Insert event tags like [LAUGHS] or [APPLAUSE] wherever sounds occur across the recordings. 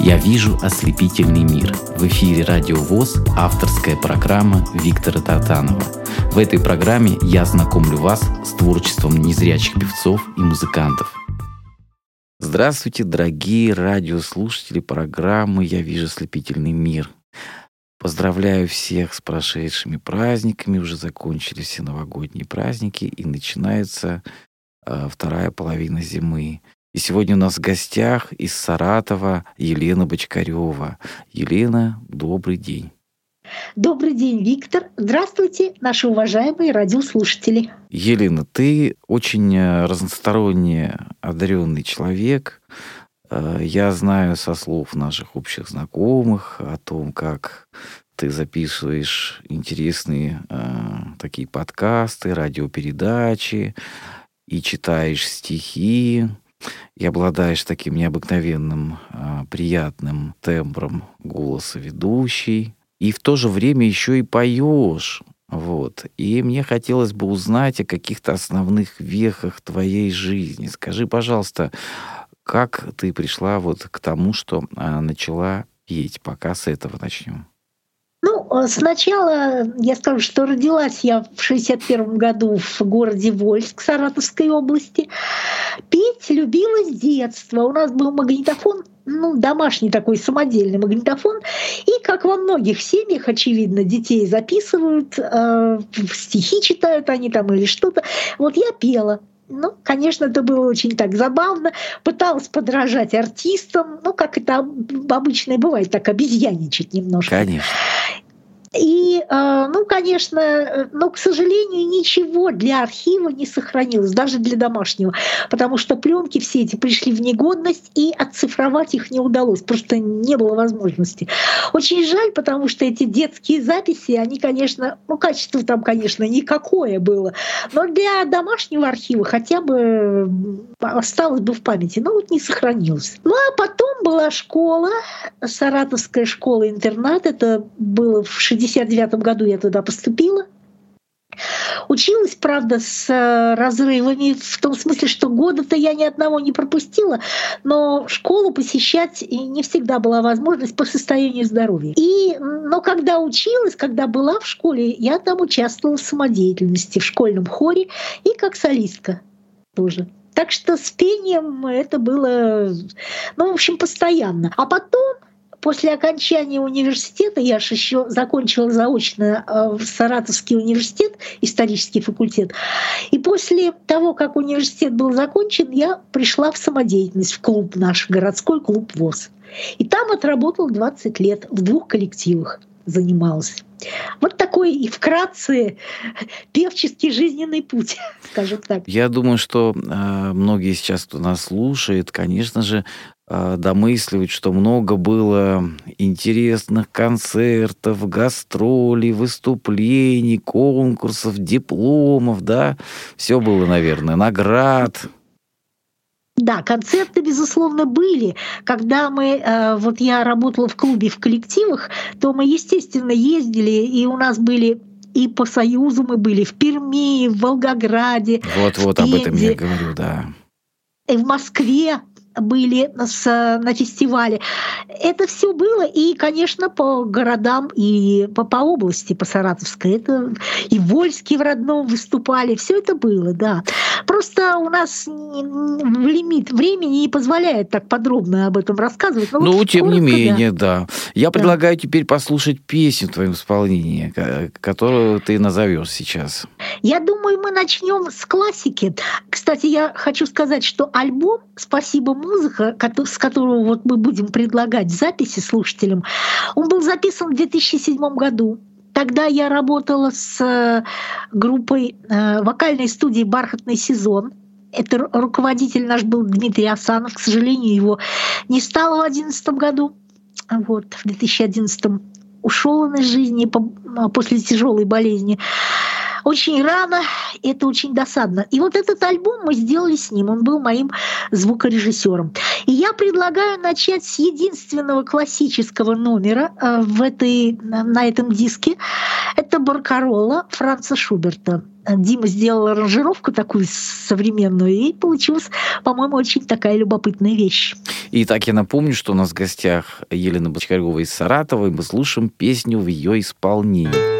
Я вижу ослепительный мир. В эфире Радио ВОЗ авторская программа Виктора Татанова. В этой программе я знакомлю вас с творчеством незрячих певцов и музыкантов. Здравствуйте, дорогие радиослушатели программы «Я вижу ослепительный мир». Поздравляю всех с прошедшими праздниками. Уже закончились все новогодние праздники и начинается э, вторая половина зимы. И сегодня у нас в гостях из Саратова Елена Бочкарева. Елена, добрый день. Добрый день, Виктор. Здравствуйте, наши уважаемые радиослушатели. Елена, ты очень э, разносторонне одаренный человек. Э, я знаю со слов наших общих знакомых о том, как ты записываешь интересные э, такие подкасты, радиопередачи и читаешь стихи и обладаешь таким необыкновенным, а, приятным тембром голоса ведущей, и в то же время еще и поешь. Вот. И мне хотелось бы узнать о каких-то основных вехах твоей жизни. Скажи, пожалуйста, как ты пришла вот к тому, что а, начала петь? Пока с этого начнем. Э, сначала я скажу, что родилась я в 61 году в городе Вольск Саратовской области. Петь любила с детства. У нас был магнитофон ну, домашний такой самодельный магнитофон. И, как во многих семьях, очевидно, детей записывают, э, стихи читают они там или что-то. Вот я пела. Ну, конечно, это было очень так забавно. Пыталась подражать артистам, ну, как это обычно бывает, так обезьяничать немножко. Конечно. И, э, ну, конечно, но, к сожалению, ничего для архива не сохранилось, даже для домашнего, потому что пленки все эти пришли в негодность, и оцифровать их не удалось, просто не было возможности. Очень жаль, потому что эти детские записи, они, конечно, ну, качество там, конечно, никакое было, но для домашнего архива хотя бы осталось бы в памяти, но вот не сохранилось. Ну, а потом была школа, Саратовская школа-интернат, это было в 1969 году я туда поступила. Училась, правда, с э, разрывами, в том смысле, что года-то я ни одного не пропустила, но школу посещать не всегда была возможность по состоянию здоровья. И, но когда училась, когда была в школе, я там участвовала в самодеятельности, в школьном хоре и как солистка тоже. Так что с пением это было, ну, в общем, постоянно. А потом После окончания университета я же еще закончила заочно э, в Саратовский университет, исторический факультет. И после того, как университет был закончен, я пришла в самодеятельность, в клуб наш, городской клуб ВОЗ. И там отработала 20 лет, в двух коллективах занималась. Вот такой и вкратце певческий жизненный путь, скажем так. Я думаю, что э, многие сейчас, кто нас слушает, конечно же, э, домысливают, что много было интересных концертов, гастролей, выступлений, конкурсов, дипломов, да, все было, наверное, наград. Да, концерты, безусловно, были. Когда мы, э, вот я работала в клубе, в коллективах, то мы, естественно, ездили, и у нас были и по Союзу мы были в Перми, в Волгограде. Вот-вот об этом я говорю, да. И в Москве были с, на фестивале. Это все было, и, конечно, по городам и по, по области, по Саратовской. Это и Вольске в родном выступали. Все это было, да. Просто у нас лимит времени не позволяет так подробно об этом рассказывать. Но ну, вот тем коротко, не менее, да. да. Я да. предлагаю теперь послушать песню в твоем исполнении, которую ты назовешь сейчас. Я думаю, мы начнем с классики. Кстати, я хочу сказать, что альбом «Спасибо, музыка», с которого вот мы будем предлагать записи слушателям, он был записан в 2007 году. Тогда я работала с э, группой э, вокальной студии «Бархатный сезон». Это руководитель наш был Дмитрий Асанов. К сожалению, его не стало в 2011 году. Вот, в 2011 ушел он из жизни после тяжелой болезни очень рано, это очень досадно. И вот этот альбом мы сделали с ним, он был моим звукорежиссером. И я предлагаю начать с единственного классического номера э, в этой, на этом диске. Это Баркарола Франца Шуберта. Дима сделал аранжировку такую современную, и получилась, по-моему, очень такая любопытная вещь. И так я напомню, что у нас в гостях Елена Бочкарева из Саратова, и мы слушаем песню в ее исполнении.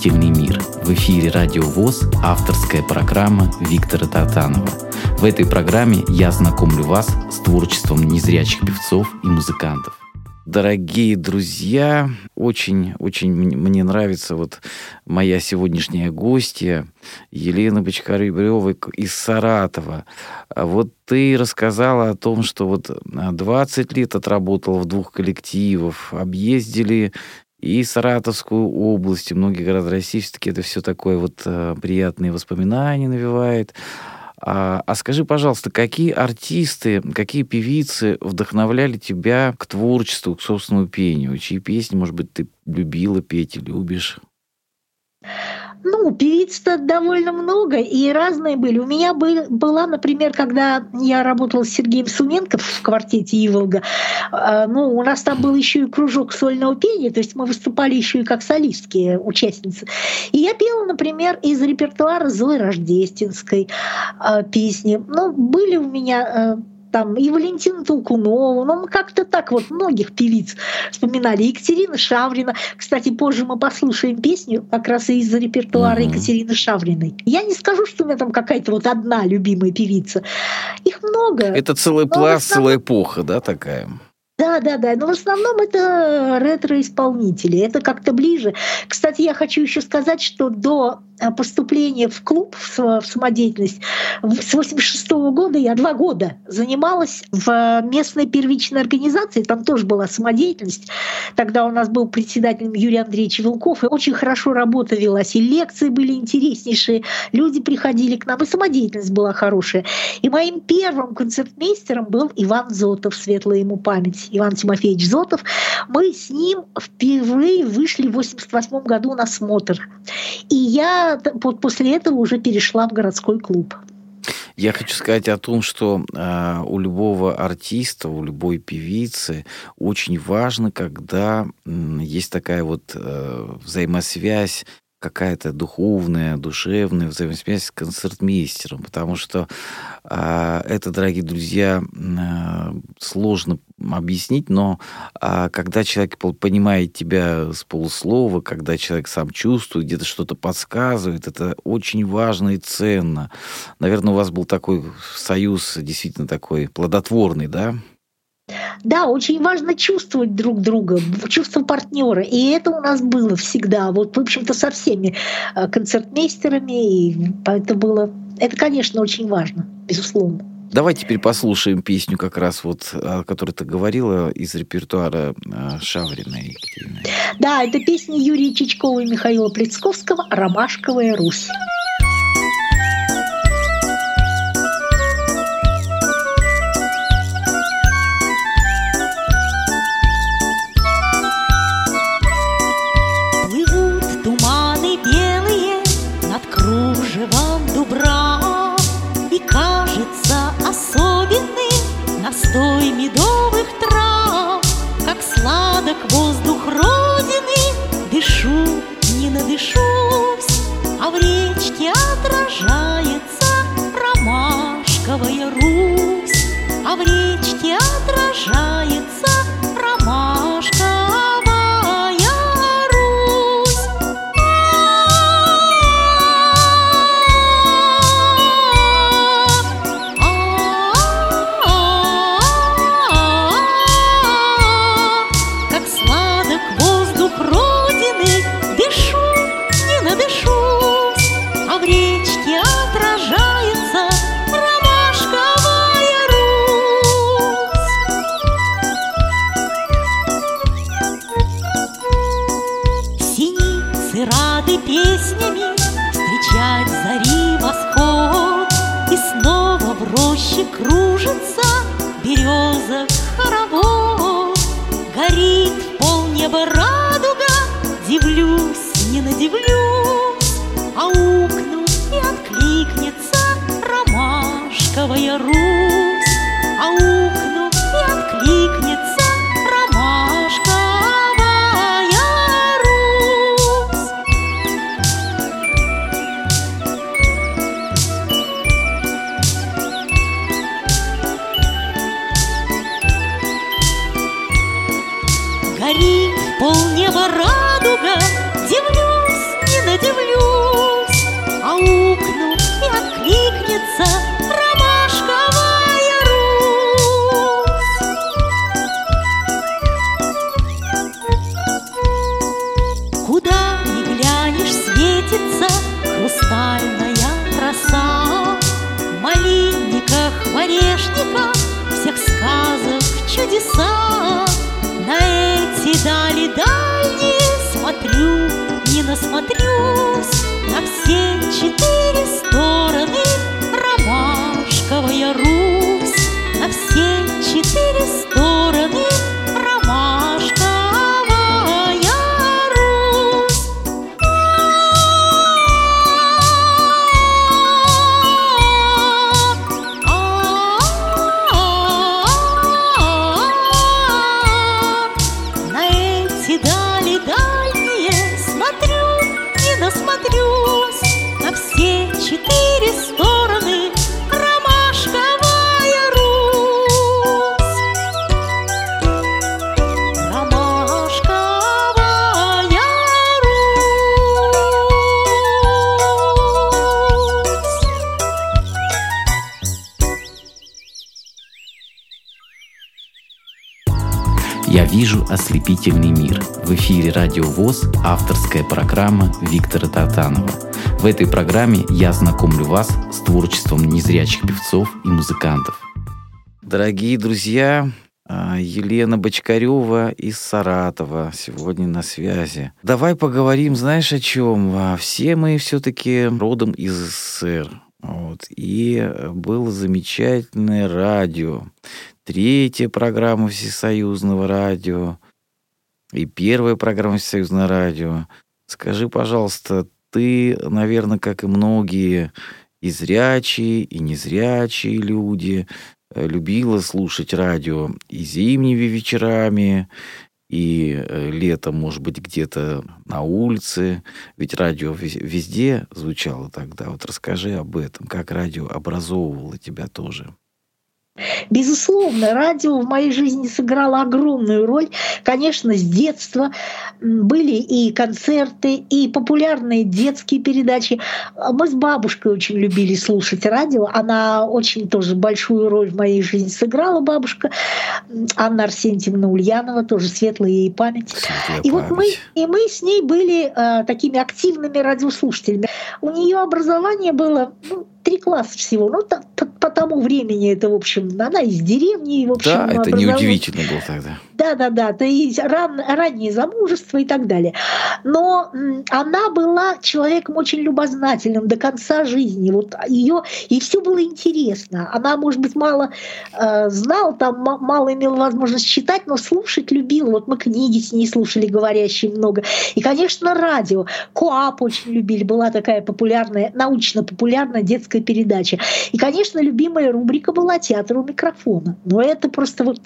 Ослепительный мир». В эфире «Радио ВОЗ» авторская программа Виктора Татанова. В этой программе я знакомлю вас с творчеством незрячих певцов и музыкантов. Дорогие друзья, очень-очень мне нравится вот моя сегодняшняя гостья Елена Бочкаребрева из Саратова. А вот ты рассказала о том, что вот 20 лет отработала в двух коллективах, объездили и Саратовскую область, и многие города России, все-таки это все такое вот э, приятные воспоминания навевает. А, а скажи, пожалуйста, какие артисты, какие певицы вдохновляли тебя к творчеству, к собственному пению? Чьи песни, может быть, ты любила петь и любишь? Ну, певиц-то довольно много, и разные были. У меня был, была, например, когда я работала с Сергеем Суменко в квартете Иволга, э, ну, у нас там был еще и кружок сольного пения, то есть мы выступали еще и как солистские участницы. И я пела, например, из репертуара Зои Рождественской э, песни. Ну, были у меня э, там и Валентина Толкунова, ну, мы как-то так вот многих певиц вспоминали. Екатерина Шаврина. Кстати, позже мы послушаем песню как раз из репертуара uh-huh. Екатерины Шавриной. Я не скажу, что у меня там какая-то вот одна любимая певица. Их много. Это целый пласт, основном... целая эпоха, да, такая? Да, да, да. Но в основном это ретро-исполнители. Это как-то ближе. Кстати, я хочу еще сказать, что до поступления в клуб, в самодеятельность, с 86 года я два года занималась в местной первичной организации, там тоже была самодеятельность. Тогда у нас был председателем Юрий Андреевич Вилков, и очень хорошо работа велась, и лекции были интереснейшие, люди приходили к нам, и самодеятельность была хорошая. И моим первым концертмейстером был Иван Зотов, светлая ему память, Иван Тимофеевич Зотов. Мы с ним впервые вышли в 88 году на смотр. И я после этого уже перешла в городской клуб. Я хочу сказать о том, что э, у любого артиста, у любой певицы очень важно, когда э, есть такая вот э, взаимосвязь какая-то духовная, душевная взаимосвязь с концертмейстером, потому что э, это, дорогие друзья, э, сложно объяснить, но э, когда человек понимает тебя с полуслова, когда человек сам чувствует, где-то что-то подсказывает, это очень важно и ценно. Наверное, у вас был такой союз действительно такой плодотворный, да? Да, очень важно чувствовать друг друга, чувство партнера. И это у нас было всегда. Вот, в общем-то, со всеми э, концертмейстерами. И это было. Это, конечно, очень важно, безусловно. Давай теперь послушаем песню как раз вот, о которой ты говорила, из репертуара э, Шаврина Екатерины. Да, это песня Юрия Чичкова и Михаила Плецковского «Ромашковая Русь». Надышусь, А в речке отражается Ромашковая Русь, А в речке отражается Куда ни глянешь, светится хрустальная краса. В малинниках, в орешниках, всех сказок чудеса. На эти дали дальние смотрю, не насмотрюсь. На все четыре стороны ромашковая Русь, на все четыре стороны Эфире «Радио ВОЗ» авторская программа Виктора Татанова. В этой программе я знакомлю вас с творчеством незрячих певцов и музыкантов. Дорогие друзья, а, Елена Бочкарева из Саратова сегодня на связи. Давай поговорим, знаешь, о чем? А, все мы все-таки родом из СССР. Вот. И было замечательное радио. Третья программа Всесоюзного радио. И первая программа Всесоюзного радио. Скажи, пожалуйста, ты, наверное, как и многие и зрячие, и незрячие люди, Э, любила слушать радио и зимними вечерами, и э, летом, может быть, где-то на улице. Ведь радио везде звучало тогда. Вот расскажи об этом, как радио образовывало тебя тоже. Безусловно, радио в моей жизни сыграло огромную роль. Конечно, с детства были и концерты, и популярные детские передачи. Мы с бабушкой очень любили слушать радио. Она очень тоже большую роль в моей жизни сыграла, бабушка. Анна Арсентьевна Ульянова, тоже светлая ей память. Светлая и память. вот мы, и мы с ней были э, такими активными радиослушателями. У нее образование было ну, три класса всего. Ну, по, по, по тому времени это, в общем, она из деревни. В общем, да, это неудивительно было тогда. Да, да, есть ран, раннее замужество и так далее. Но она была человеком очень любознательным до конца жизни. Вот ее и все было интересно. Она, может быть, мало э, знала, там мало имела возможность читать, но слушать любила. Вот мы книги с ней слушали, говорящие много. И, конечно, радио. Коап очень любили. Была такая популярная, научно-популярная детская передача. И, конечно, любимая рубрика была «Театр у микрофона». Но это просто вот...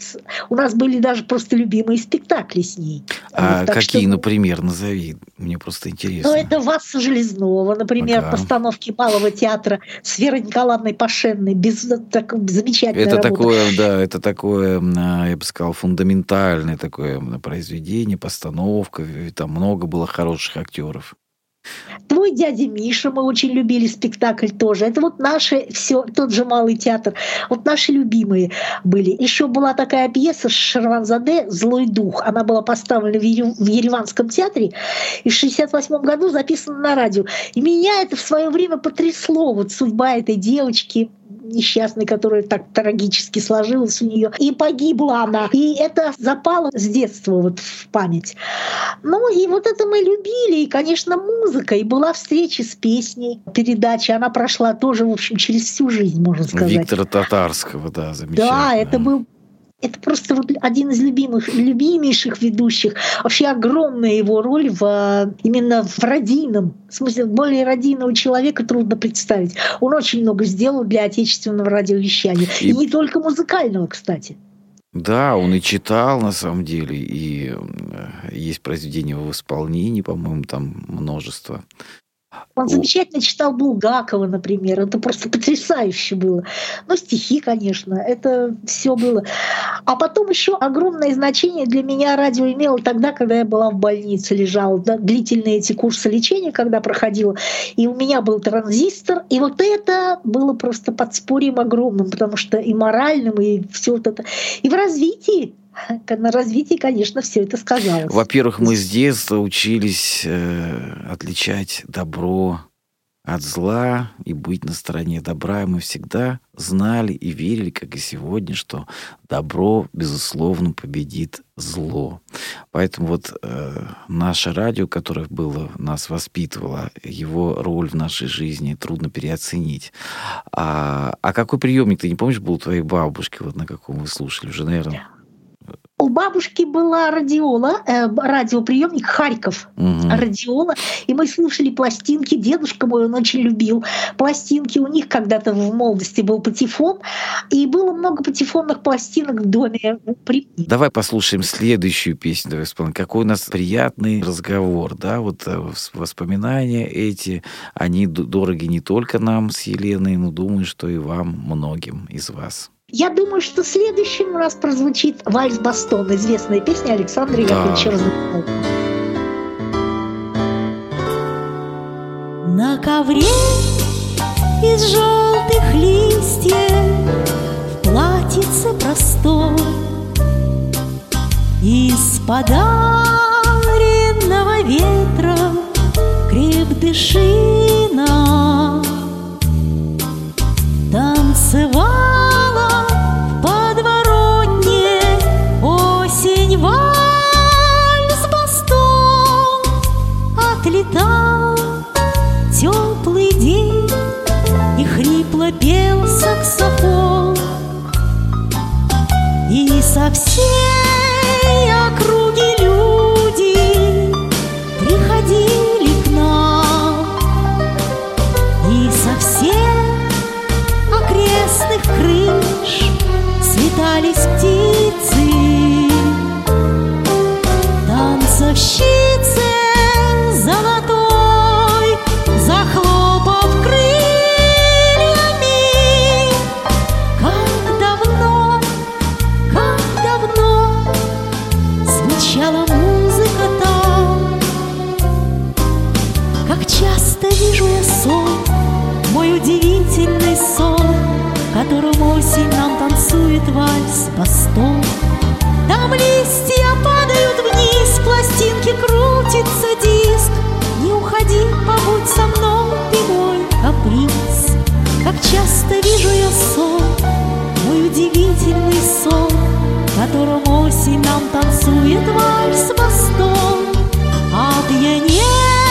У нас были даже просто просто любимые спектакли с ней. А так какие, что... например, назови? Мне просто интересно. Ну, это Васса Железнова, например, ага. постановки Малого театра с Верой Николаевной Пашенной. Без, так, замечательная Это работа. такое, да, это такое, а, я бы сказал, фундаментальное такое произведение, постановка. Там много было хороших актеров. Твой дядя Миша, мы очень любили спектакль тоже. Это вот наши все, тот же малый театр. Вот наши любимые были. Еще была такая пьеса Шарванзаде «Злой дух». Она была поставлена в Ереванском театре и в 68 году записана на радио. И меня это в свое время потрясло. Вот судьба этой девочки, несчастной, которая так трагически сложилась у нее. И погибла она. И это запало с детства вот в память. Ну и вот это мы любили. И, конечно, музыка. И была встреча с песней. Передача, она прошла тоже, в общем, через всю жизнь, можно сказать. Виктора Татарского, да, замечательно. Да, это был это просто вот один из любимых, любимейших ведущих. Вообще огромная его роль в, именно в родийном, в смысле, более родийного человека трудно представить. Он очень много сделал для отечественного радиовещания. И, и не только музыкального, кстати. Да, он и читал на самом деле, и э, есть произведения в исполнении, по-моему, там множество. Он замечательно читал Булгакова, например. Это просто потрясающе было. Ну, стихи, конечно, это все было. А потом еще огромное значение для меня радио имело тогда, когда я была в больнице, лежала. Да, длительные эти курсы лечения, когда проходила. И у меня был транзистор. И вот это было просто подспорьем огромным, потому что и моральным, и все вот это. И в развитии [LAUGHS] на развитии, конечно, все это сказалось. Во-первых, мы с детства учились э, отличать добро от зла и быть на стороне добра. Мы всегда знали и верили, как и сегодня, что добро, безусловно, победит зло. Поэтому вот э, наше радио, которое было, нас воспитывало, его роль в нашей жизни трудно переоценить. А, а какой приемник, ты не помнишь, был у твоей бабушки, вот на каком вы слушали? Уже, наверное, у бабушки была радиола, э, радиоприемник Харьков, угу. радиола, и мы слушали пластинки. Дедушка мой, он очень любил пластинки. У них когда-то в молодости был патефон, и было много патефонных пластинок в доме. Давай послушаем следующую песню. Давай вспомним. Какой у нас приятный разговор, да, вот э, воспоминания эти, они дороги не только нам с Еленой, но думаю, что и вам, многим из вас. Я думаю, что следующим у нас прозвучит «Вальс Бастон», известная песня Александра да. Яковлевича Розенбаума. На ковре из желтых листьев В платьице простой Из подаренного ветром крепдышина Танцевала нам танцует вальс постом Там листья падают вниз, пластинки крутится диск. Не уходи, побудь со мной, ты мой каприз. Как часто вижу я сон, мой удивительный сон Которым осень нам танцует вальс постом Опьянев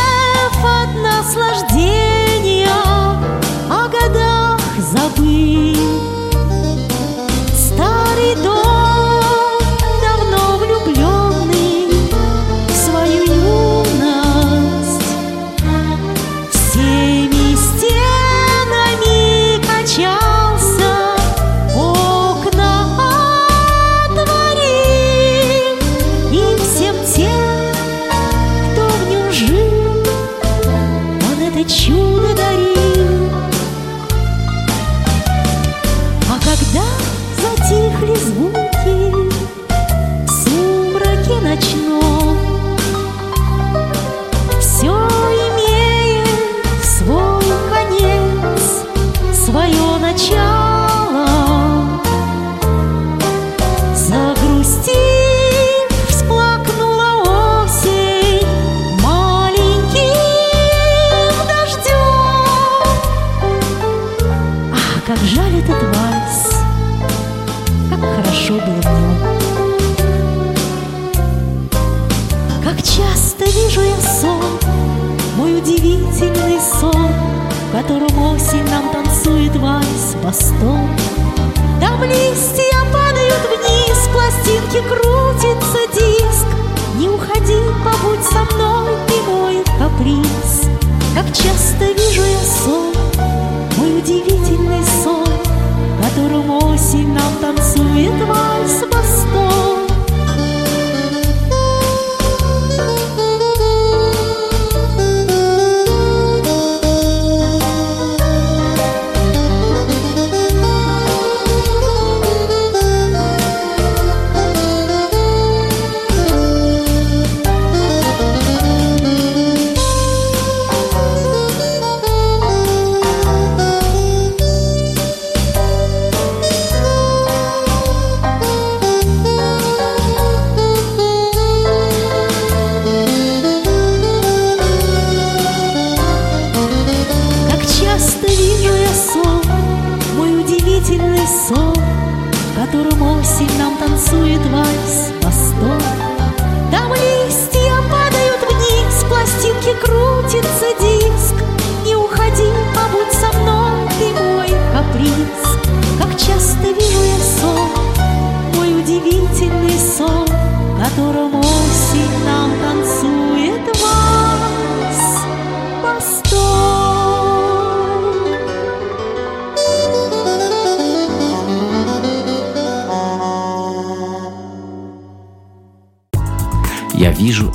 жаль этот вальс. Как хорошо было в нем. Как часто вижу я сон Мой удивительный сон В котором осень нам танцует вальс постом Там листья падают вниз Пластинки крутится диск. Не уходи, побудь со мной Ты мой каприз. Как часто вижу я сон Мой удивительный осень нам танцует вальс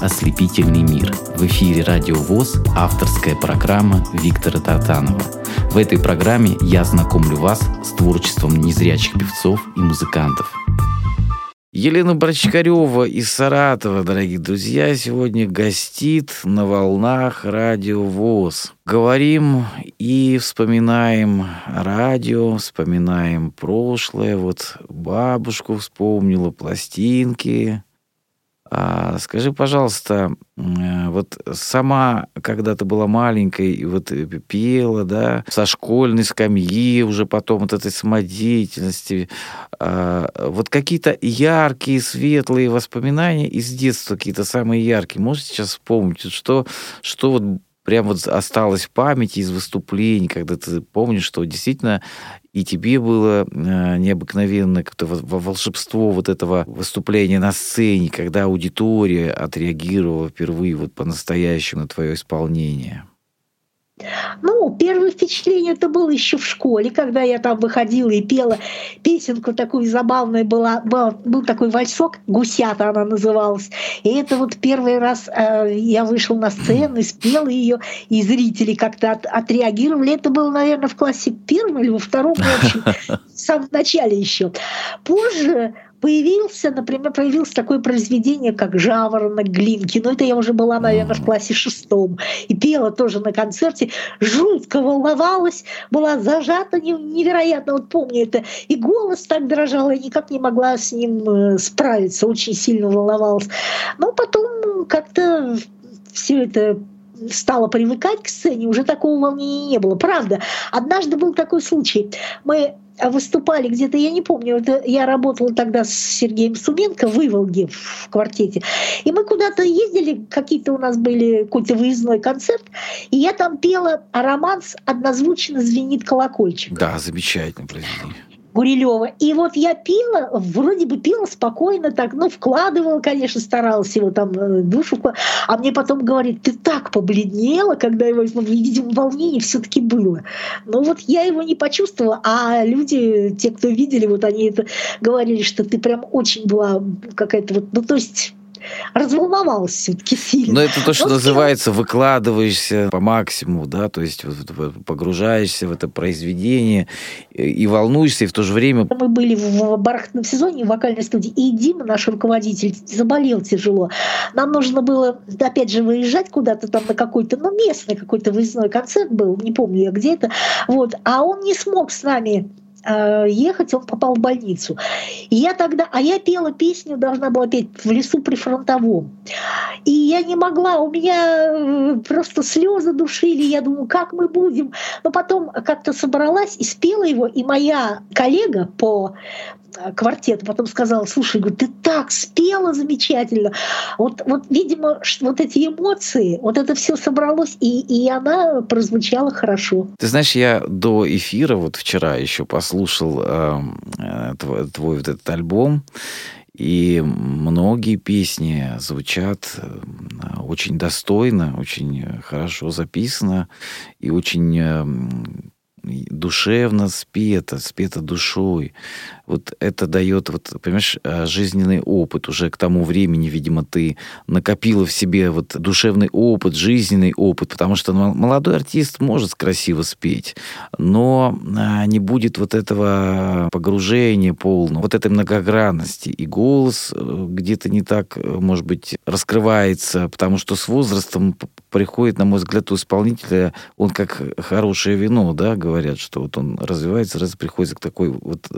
ослепительный мир. В эфире Радио ВОЗ авторская программа Виктора Татанова. В этой программе я знакомлю вас с творчеством незрячих певцов и музыкантов. Елена Брачкарева из Саратова, дорогие друзья, сегодня гостит на волнах Радио ВОЗ. Говорим и вспоминаем радио, вспоминаем прошлое. Вот бабушку вспомнила, пластинки, А, скажи, пожалуйста, э, вот сама, когда ты была маленькой, и вот э, пела, да, со школьной скамьи, уже потом вот этой самодеятельности, а, вот какие-то яркие, светлые воспоминания из детства, какие-то самые яркие, можете сейчас вспомнить, что, что вот прям вот осталось в памяти из выступлений, когда ты помнишь, что действительно и тебе было э, необыкновенное как-то волшебство вот этого выступления на сцене, когда аудитория отреагировала впервые вот по-настоящему на твое исполнение. Ну, первое впечатление это было еще в школе, когда я там выходила и пела песенку такую забавную была, был, был такой вальсок, «Гусята» она называлась. И это вот первый раз э, я вышел на сцену и спела ее, и зрители как-то от, отреагировали. Это было, наверное, в классе первом или во втором, в общем, [LAUGHS] в самом начале еще. Позже появился, например, появилось такое произведение, как «Жаворонок Глинки». Но это я уже была, наверное, в классе шестом. И пела тоже на концерте. Жутко волновалась, была зажата невероятно. Вот помню это. И голос так дрожал, я никак не могла с ним э, справиться. Очень сильно волновалась. Но потом как-то все это стала привыкать к сцене, уже такого волнения не было. Правда, однажды был такой случай. Мы выступали где-то, я не помню, это я работала тогда с Сергеем Суменко в Иволге в квартете, и мы куда-то ездили, какие-то у нас были какой-то выездной концерт, и я там пела романс «Однозвучно звенит колокольчик». Да, замечательное произведение. Гурилева. И вот я пила, вроде бы пила спокойно так, ну, вкладывала, конечно, старалась его там э, душу. А мне потом говорит, ты так побледнела, когда его, ну, видимо, волнение все таки было. Но вот я его не почувствовала, а люди, те, кто видели, вот они это говорили, что ты прям очень была какая-то вот, ну, то есть разволновалась все-таки сильно. Но это то, что Но называется выкладываешься по максимуму, да, то есть погружаешься в это произведение и волнуешься, и в то же время... Мы были в бархатном сезоне в вокальной студии, и Дима, наш руководитель, заболел тяжело. Нам нужно было, опять же, выезжать куда-то там на какой-то, ну, местный какой-то выездной концерт был, не помню я где это, вот, а он не смог с нами ехать, он попал в больницу. И я тогда, а я пела песню, должна была петь в лесу при фронтовом. И я не могла, у меня э, просто слезы душили, я думаю, как мы будем. Но потом как-то собралась и спела его, и моя коллега по квартет, потом сказала, слушай, ты так спела замечательно. Вот, вот видимо, вот эти эмоции, вот это все собралось, и, и она прозвучала хорошо. Ты знаешь, я до эфира, вот вчера еще послушал эм, э, твой, твой вот этот альбом, и многие песни звучат э, очень достойно, очень хорошо записано и очень эм, душевно спето, спето душой. Вот это дает, вот, понимаешь, э, жизненный опыт. Уже к тому времени, видимо, ты накопила в себе вот душевный опыт, жизненный опыт, потому что молодой артист может красиво спеть, но а, не будет вот этого погружения полного, вот этой многогранности. И голос э, где-то не так, э, может быть, раскрывается, потому что с возрастом приходит, на мой взгляд, у исполнителя, он как хорошее вино, да, говорят, что вот он развивается, раз приходится к такой вот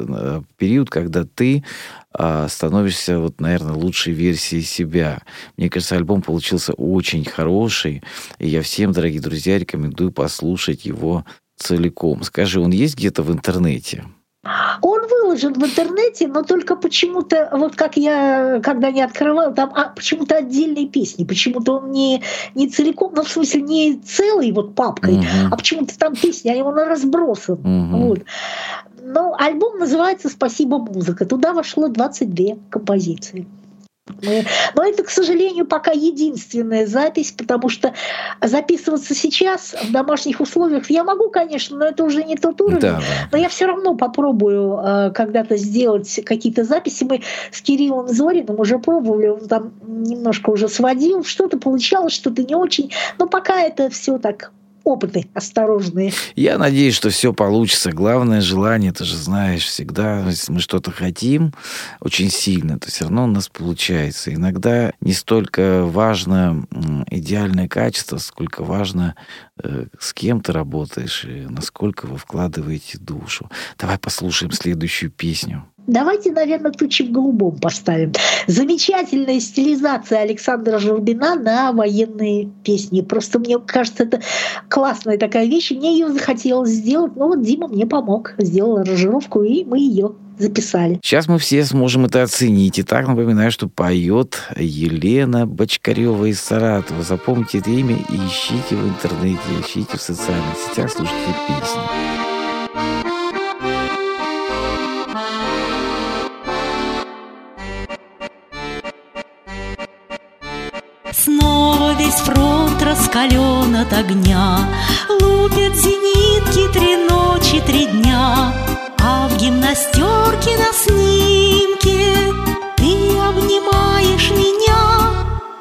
период, когда ты а, становишься, вот, наверное, лучшей версией себя. Мне кажется, альбом получился очень хороший, и я всем, дорогие друзья, рекомендую послушать его целиком. Скажи, он есть где-то в интернете? Он выложен в интернете, но только почему-то, вот как я, когда не открывал, там а, почему-то отдельные песни, почему-то он не, не целиком, ну, в смысле, не целый вот папкой, uh-huh. а почему-то там песни, они он разбросан. Uh-huh. Вот. Ну, альбом называется «Спасибо, музыка». Туда вошло 22 композиции. Но это, к сожалению, пока единственная запись, потому что записываться сейчас в домашних условиях я могу, конечно, но это уже не тот уровень. Да. Но я все равно попробую э, когда-то сделать какие-то записи. Мы с Кириллом Зориным уже пробовали, он там немножко уже сводил, что-то получалось, что-то не очень. Но пока это все так опыты осторожные. Я надеюсь, что все получится. Главное желание, ты же знаешь, всегда, если мы что-то хотим очень сильно, то все равно у нас получается. Иногда не столько важно идеальное качество, сколько важно, э, с кем ты работаешь и насколько вы вкладываете душу. Давай послушаем следующую песню. Давайте, наверное, тучи в голубом поставим. Замечательная стилизация Александра Журбина на военные песни. Просто мне кажется, это классная такая вещь. Мне ее захотелось сделать. Но вот Дима мне помог. Сделал аранжировку, и мы ее записали. Сейчас мы все сможем это оценить. И так напоминаю, что поет Елена Бочкарева из Саратова. Запомните это имя и ищите в интернете, ищите в социальных сетях, слушайте песни. Раскален от огня, Лупят зенитки три ночи, три дня, А в гимнастерке на снимке Ты обнимаешь меня,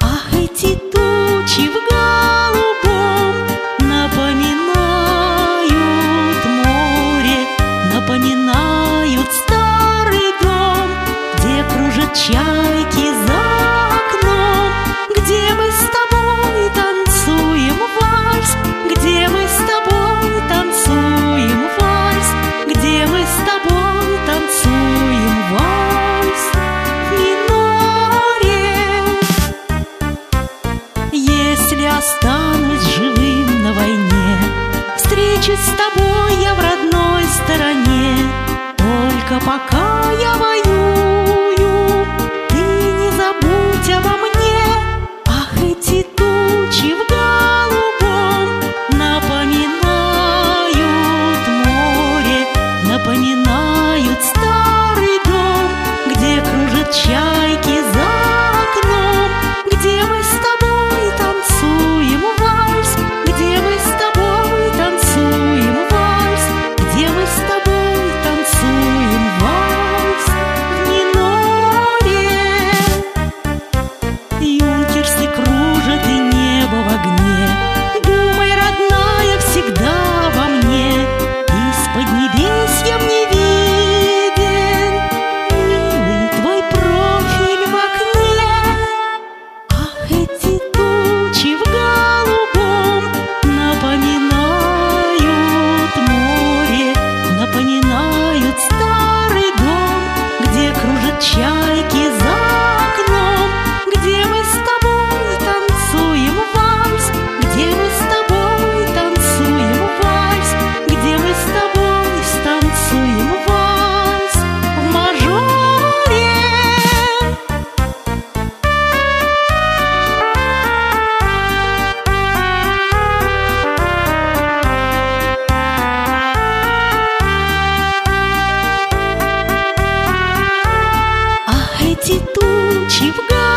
Ах, эти тучи в голубом тучи в голубом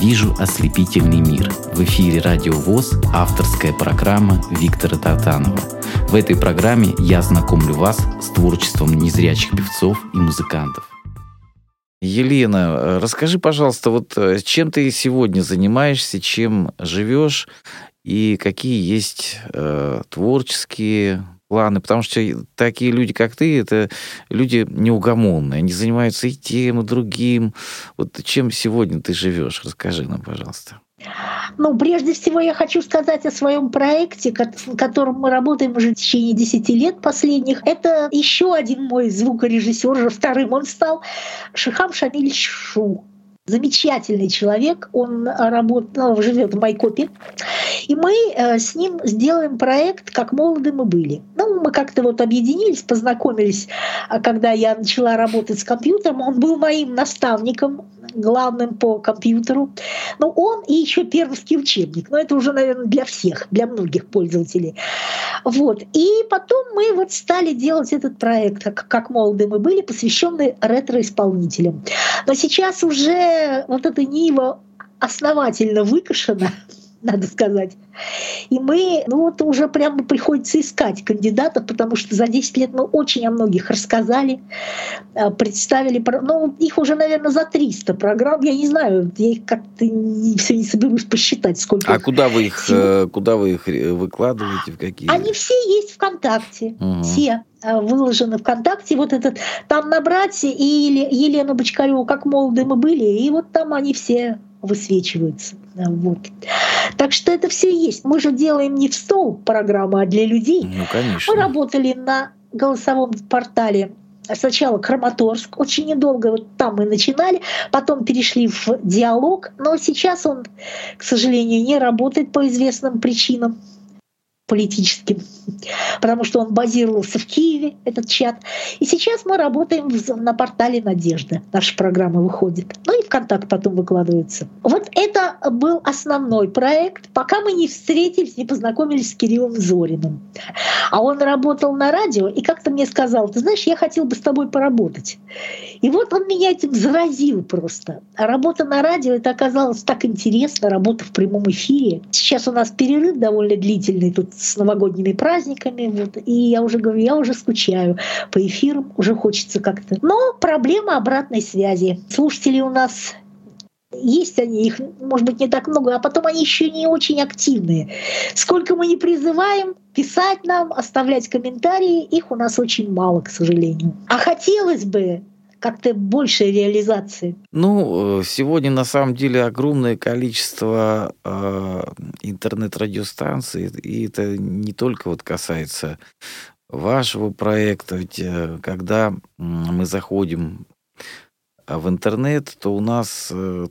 вижу ослепительный мир. В эфире Радио ВОЗ авторская программа Виктора Татанова. В этой программе я знакомлю вас с творчеством незрячих певцов и музыкантов. Елена, расскажи, пожалуйста, вот э, чем ты сегодня занимаешься, чем живешь и какие есть э, творческие планы, потому что такие люди, как ты, это люди неугомонные, они занимаются и тем, и другим. Вот чем сегодня ты живешь? Расскажи нам, пожалуйста. Ну, прежде всего, я хочу сказать о своем проекте, в котором мы работаем уже в течение 10 лет последних. Это еще один мой звукорежиссер, уже вторым он стал, Шихам Шамиль Шу. Замечательный человек, он работал, живет в Майкопе. И мы э, с ним сделаем проект «Как молоды мы были». Ну, мы как-то вот объединились, познакомились, а когда я начала работать с компьютером. Он был моим наставником, главным по компьютеру. Ну, он и еще пермский учебник. Но это уже, наверное, для всех, для многих пользователей. Вот. И потом мы вот стали делать этот проект, как, как молоды мы были, посвященный ретро-исполнителям. Но сейчас уже вот эта нива основательно выкашена. [LAUGHS] надо сказать. И мы, ну вот уже прямо приходится искать кандидатов, потому что за 10 лет мы очень о многих рассказали, э, представили, ну их уже, наверное, за 300 программ, я не знаю, я их как-то не, все не соберусь посчитать, сколько. А куда вы их, всего. Э, куда вы их э, выкладываете, в какие? Они все есть ВКонтакте, угу. все выложены ВКонтакте. Вот этот там набрать и Елену Бочкареву, как молоды мы были, и вот там они все высвечиваются. Вот. Так что это все есть. Мы же делаем не в стол программы, а для людей. Ну, конечно. Мы работали на голосовом портале сначала Краматорск, очень недолго вот там мы начинали, потом перешли в диалог, но сейчас он, к сожалению, не работает по известным причинам политическим, потому что он базировался в Киеве, этот чат. И сейчас мы работаем на портале «Надежда». Наша программа выходит. Ну и ВКонтакт потом выкладывается. Вот это был основной проект, пока мы не встретились, не познакомились с Кириллом Зориным. А он работал на радио и как-то мне сказал, ты знаешь, я хотел бы с тобой поработать. И вот он меня этим заразил просто. Работа на радио, это оказалось так интересно, работа в прямом эфире. Сейчас у нас перерыв довольно длительный тут с новогодними праздниками. Вот, и я уже говорю, я уже скучаю по эфирам, уже хочется как-то. Но проблема обратной связи. Слушатели у нас есть они, их, может быть, не так много, а потом они еще не очень активные. Сколько мы не призываем писать нам, оставлять комментарии, их у нас очень мало, к сожалению. А хотелось бы, как-то большей реализации? Ну, э, сегодня на самом деле огромное количество э, интернет-радиостанций, и это не только вот касается вашего проекта, ведь э, когда мы заходим в интернет, то у нас э,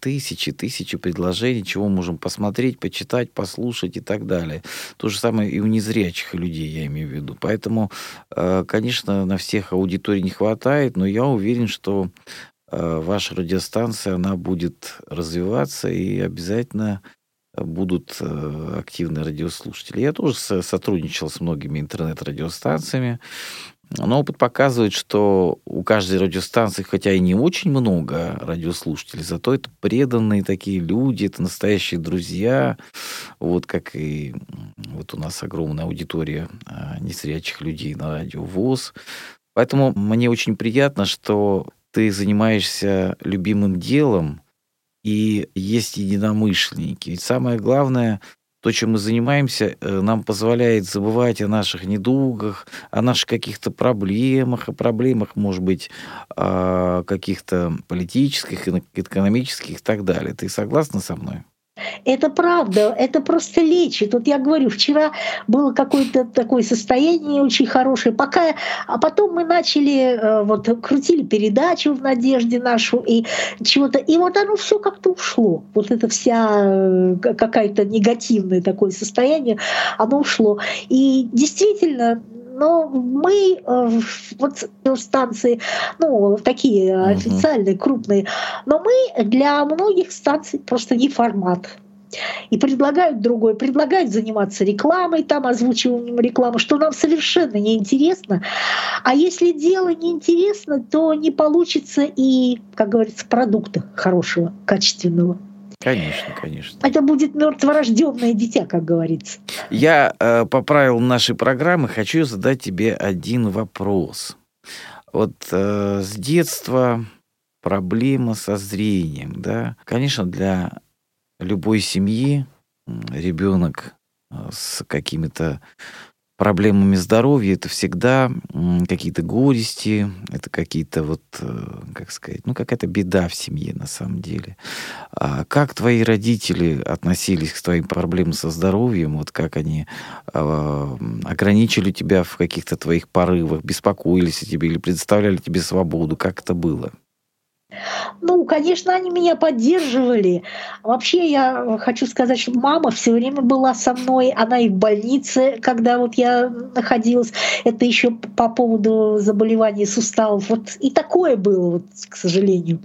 тысячи, тысячи предложений, чего можем посмотреть, почитать, послушать и так далее. То же самое и у незрячих людей, я имею в виду. Поэтому, э, конечно, на всех аудиторий не хватает, но я уверен, что э, ваша радиостанция, она будет развиваться и обязательно будут э, активные радиослушатели. Я тоже сотрудничал с многими интернет-радиостанциями. Но опыт показывает, что у каждой радиостанции, хотя и не очень много радиослушателей, зато это преданные такие люди, это настоящие друзья, вот как и вот у нас огромная аудитория а, незрячих людей на радио ВОЗ. Поэтому мне очень приятно, что ты занимаешься любимым делом, и есть единомышленники. Ведь самое главное то, чем мы занимаемся, э, нам позволяет забывать о наших недугах, о наших каких-то проблемах, о проблемах, может быть, каких-то политических, экономических и так далее. Ты согласна со мной? Это правда, это просто лечит. Вот я говорю, вчера было какое-то такое состояние очень хорошее, пока, а потом мы начали, э, вот крутили передачу в «Надежде» нашу и чего-то, и вот оно все как-то ушло. Вот это вся э, какая-то негативное такое состояние, оно ушло. И действительно, но мы э, вот станции, ну, такие официальные, крупные, но мы для многих станций просто не формат. И предлагают другое, предлагают заниматься рекламой, там озвучиванием рекламы, что нам совершенно неинтересно. А если дело неинтересно, то не получится и, как говорится, продукта хорошего, качественного. Конечно, конечно. Это будет мертворожденное дитя, как говорится. Я э, по правилам нашей программы хочу задать тебе один вопрос. Вот э, с детства проблема со зрением, да? Конечно, для любой семьи ребенок э, с какими-то проблемами здоровья это всегда какие-то горести, это какие-то вот, э, как сказать, ну какая-то беда в семье на самом деле. А как твои родители относились к твоим проблемам со здоровьем? Вот как они э, ограничили тебя в каких-то твоих порывах, беспокоились о тебе или предоставляли тебе свободу? Как это было? Ну, конечно, они меня поддерживали. Вообще, я хочу сказать, что мама все время была со мной. Она и в больнице, когда вот я находилась. Это еще по поводу заболевания суставов. Вот и такое было, вот, к сожалению.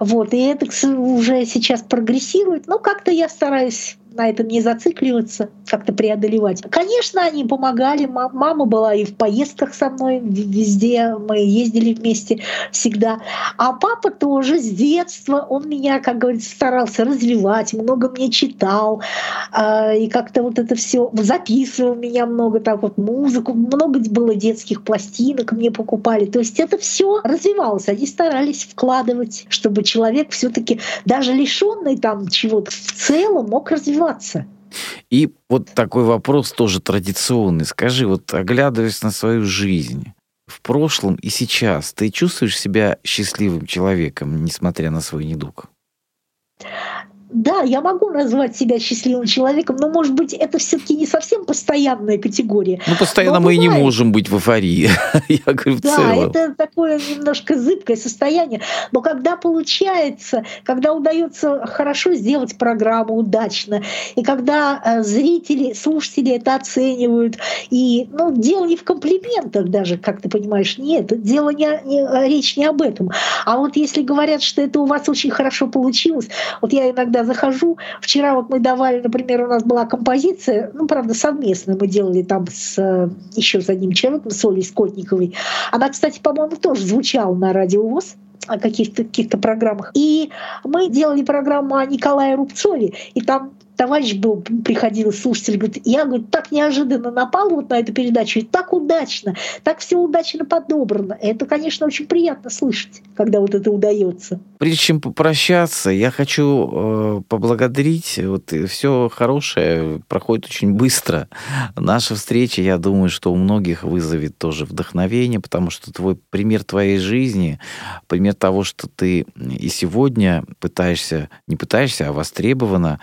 Вот. И это уже сейчас прогрессирует. Но как-то я стараюсь на этом не зацикливаться, как-то преодолевать. Конечно, они помогали. Мама была и в поездках со мной, везде мы ездили вместе всегда. А папа тоже с детства, он меня, как говорится, старался развивать, много мне читал, а, и как-то вот это все записывал меня много, так вот музыку, много было детских пластинок мне покупали. То есть это все развивалось, они старались вкладывать, чтобы человек все-таки даже лишенный там чего-то в целом мог развиваться. И вот такой вопрос тоже традиционный. Скажи, вот оглядываясь на свою жизнь, в прошлом и сейчас, ты чувствуешь себя счастливым человеком, несмотря на свой недуг? Да, я могу назвать себя счастливым человеком, но, может быть, это все-таки не совсем постоянная категория. Ну, постоянно но мы бывает. и не можем быть в эйфории. [LAUGHS] я говорю, в да, целом. это такое немножко зыбкое состояние. Но когда получается, когда удается хорошо сделать программу удачно, и когда э, зрители, слушатели это оценивают, и ну, дело не в комплиментах даже, как ты понимаешь, нет, дело не, не речь не об этом. А вот если говорят, что это у вас очень хорошо получилось, вот я иногда захожу. Вчера вот мы давали, например, у нас была композиция, ну, правда, совместно мы делали там с э, еще с одним человеком, с Олей Скотниковой. Она, кстати, по-моему, тоже звучала на радио ВОЗ о каких-то каких программах. И мы делали программу о Николае Рубцове, и там товарищ был, приходил слушатель, говорит, я говорит, так неожиданно напал вот на эту передачу, и так удачно, так все удачно подобрано. Это, конечно, очень приятно слышать, когда вот это удается. Прежде чем попрощаться, я хочу э, поблагодарить. Вот все хорошее проходит очень быстро. Наша встреча, я думаю, что у многих вызовет тоже вдохновение, потому что твой пример твоей жизни, пример того, что ты и сегодня пытаешься, не пытаешься, а востребована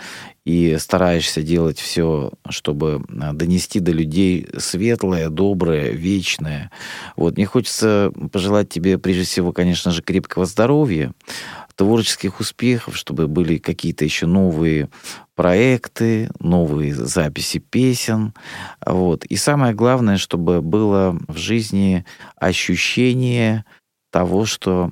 и стараешься делать все, чтобы а, донести до людей светлое, доброе, вечное. Вот мне хочется пожелать тебе прежде всего, конечно же, крепкого здоровья, творческих успехов, чтобы были какие-то еще новые проекты, новые записи песен. Вот. И самое главное, чтобы было в жизни ощущение того, что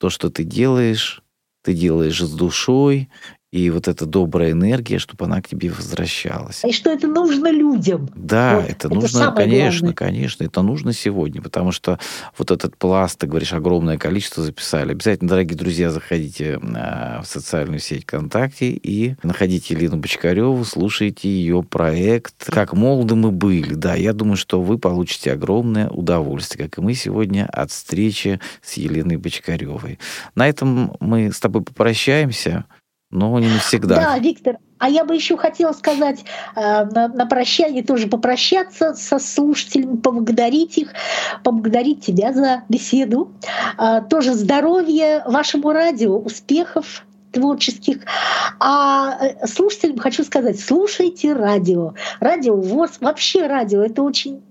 то, что ты делаешь, ты делаешь с душой, и вот эта добрая энергия, чтобы она к тебе возвращалась. И что это нужно людям. Да, вот, это, это нужно, конечно, главное. конечно, это нужно сегодня, потому что вот этот пласт, ты говоришь, огромное количество записали. Обязательно, дорогие друзья, заходите а, в социальную сеть ВКонтакте и находите Елену Бочкареву, слушайте ее проект «Как молоды мы были». Да, я думаю, что вы получите огромное удовольствие, как и мы сегодня, от встречи с Еленой Бочкаревой. На этом мы с тобой попрощаемся. Но не навсегда. Да, Виктор, а я бы еще хотела сказать э, на, на прощание тоже попрощаться со слушателями, поблагодарить их, поблагодарить тебя за беседу. Э, тоже здоровья вашему радио, успехов творческих. А э, слушателям хочу сказать, слушайте радио. Радио ВОЗ, вообще радио, это очень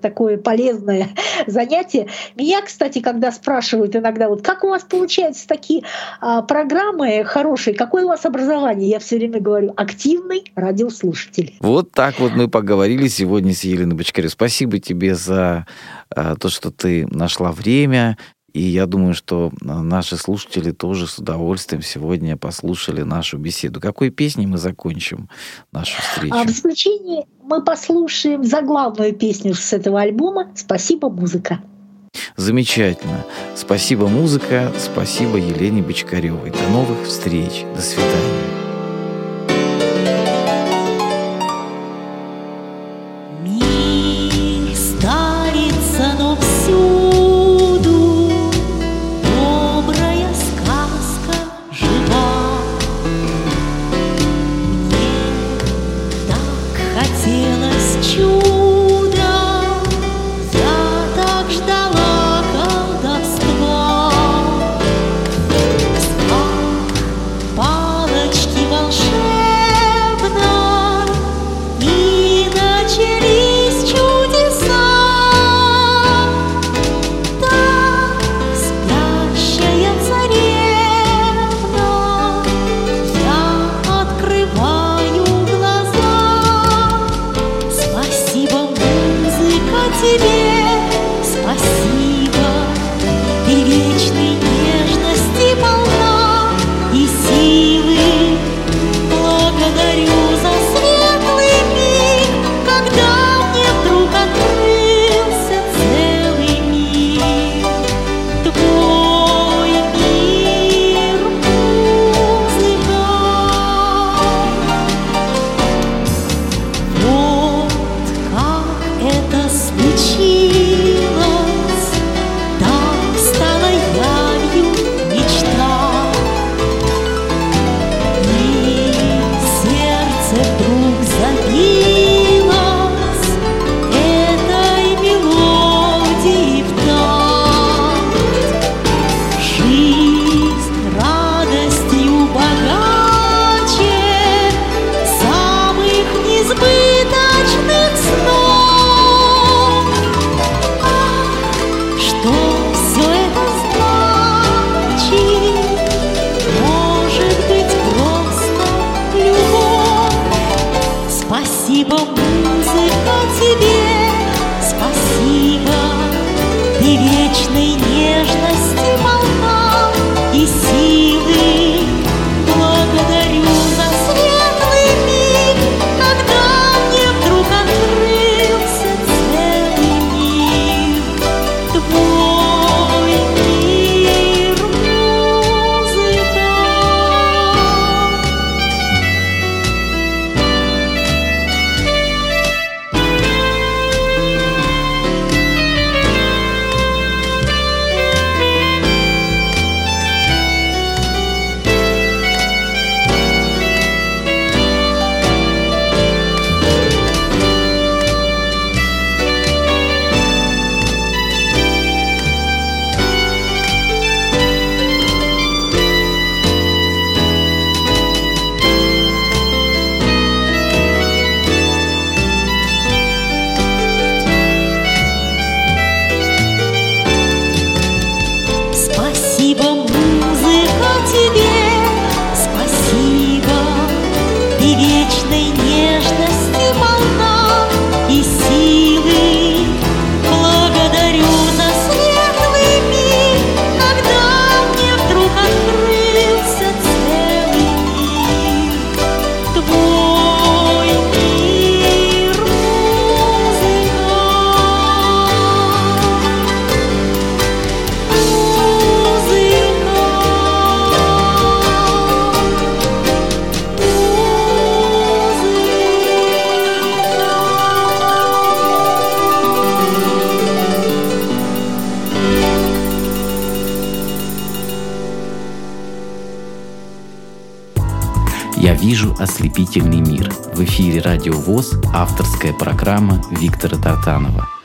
такое полезное [LAUGHS] занятие. Меня, кстати, когда спрашивают иногда, вот как у вас получаются такие а, программы хорошие, какое у вас образование, я все время говорю, активный радиослушатель. Вот так вот мы поговорили сегодня с Еленой Бочкарев. Спасибо тебе за а, то, что ты нашла время и я думаю, что а, наши слушатели тоже с удовольствием сегодня послушали нашу беседу. Какой песней мы закончим нашу встречу? А в заключении мы послушаем заглавную песню с этого альбома «Спасибо, музыка». Замечательно. Спасибо, музыка. Спасибо Елене Бочкаревой. До новых встреч. До свидания. «Радио ВОЗ» авторская программа Виктора Тартанова.